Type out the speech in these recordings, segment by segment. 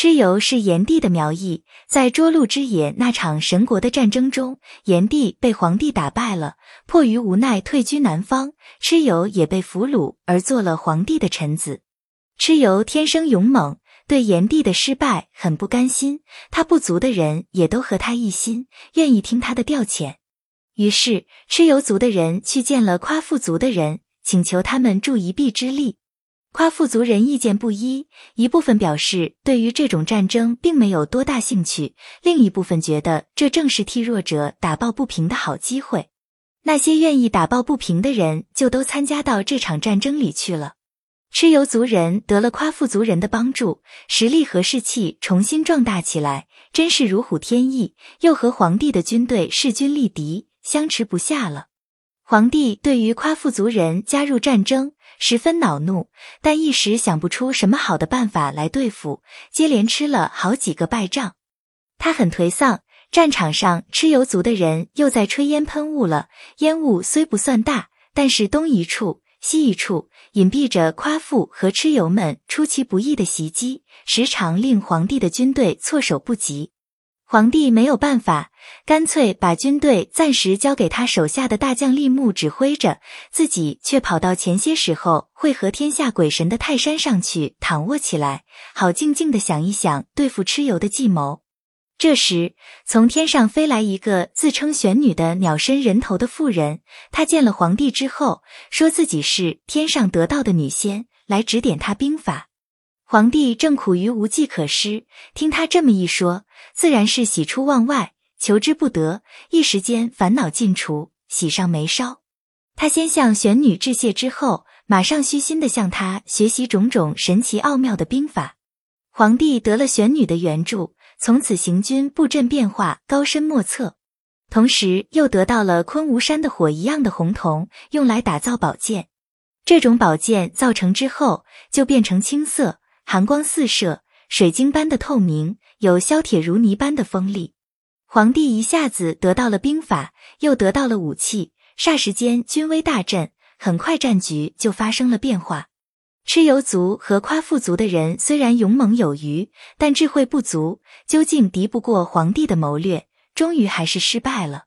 蚩尤是炎帝的苗裔，在涿鹿之野那场神国的战争中，炎帝被黄帝打败了，迫于无奈退居南方，蚩尤也被俘虏而做了黄帝的臣子。蚩尤天生勇猛，对炎帝的失败很不甘心，他部族的人也都和他一心，愿意听他的调遣。于是，蚩尤族的人去见了夸父族的人，请求他们助一臂之力。夸父族人意见不一，一部分表示对于这种战争并没有多大兴趣，另一部分觉得这正是替弱者打抱不平的好机会。那些愿意打抱不平的人就都参加到这场战争里去了。蚩尤族人得了夸父族人的帮助，实力和士气重新壮大起来，真是如虎添翼，又和皇帝的军队势均力敌，相持不下了。皇帝对于夸父族人加入战争。十分恼怒，但一时想不出什么好的办法来对付，接连吃了好几个败仗，他很颓丧。战场上，蚩尤族的人又在吹烟喷雾了。烟雾虽不算大，但是东一处西一处，隐蔽着夸父和蚩尤们出其不意的袭击，时常令皇帝的军队措手不及。皇帝没有办法，干脆把军队暂时交给他手下的大将利木指挥着，自己却跑到前些时候会合天下鬼神的泰山上去躺卧起来，好静静的想一想对付蚩尤的计谋。这时，从天上飞来一个自称玄女的鸟身人头的妇人，她见了皇帝之后，说自己是天上得道的女仙，来指点他兵法。皇帝正苦于无计可施，听他这么一说，自然是喜出望外，求之不得，一时间烦恼尽除，喜上眉梢。他先向玄女致谢之后，马上虚心的向他学习种种神奇奥妙的兵法。皇帝得了玄女的援助，从此行军布阵变化高深莫测，同时又得到了昆吾山的火一样的红铜，用来打造宝剑。这种宝剑造成之后，就变成青色。寒光四射，水晶般的透明，有削铁如泥般的锋利。皇帝一下子得到了兵法，又得到了武器，霎时间军威大振，很快战局就发生了变化。蚩尤族和夸父族的人虽然勇猛有余，但智慧不足，究竟敌不过皇帝的谋略，终于还是失败了。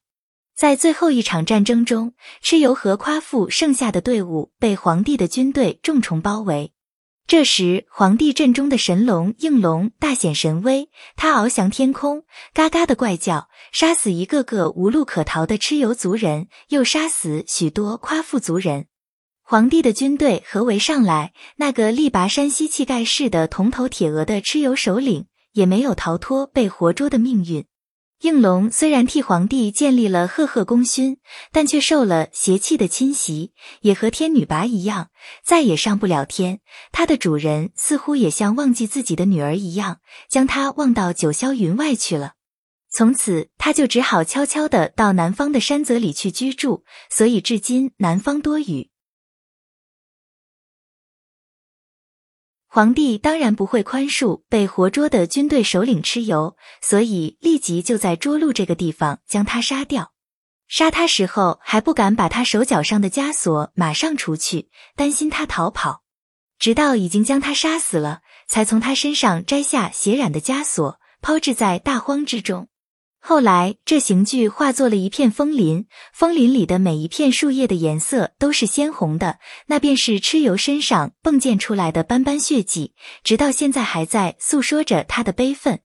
在最后一场战争中，蚩尤和夸父剩下的队伍被皇帝的军队重重包围。这时，皇帝阵中的神龙应龙大显神威，他翱翔天空，嘎嘎的怪叫，杀死一个个无路可逃的蚩尤族人，又杀死许多夸父族人。皇帝的军队合围上来，那个力拔山兮气盖世的铜头铁额的蚩尤首领，也没有逃脱被活捉的命运。应龙虽然替皇帝建立了赫赫功勋，但却受了邪气的侵袭，也和天女拔一样，再也上不了天。他的主人似乎也像忘记自己的女儿一样，将他忘到九霄云外去了。从此，他就只好悄悄的到南方的山泽里去居住，所以至今南方多雨。皇帝当然不会宽恕被活捉的军队首领蚩尤，所以立即就在涿鹿这个地方将他杀掉。杀他时候还不敢把他手脚上的枷锁马上除去，担心他逃跑，直到已经将他杀死了，才从他身上摘下血染的枷锁，抛掷在大荒之中。后来，这刑具化作了一片枫林，枫林里的每一片树叶的颜色都是鲜红的，那便是蚩尤身上迸溅出来的斑斑血迹，直到现在还在诉说着他的悲愤。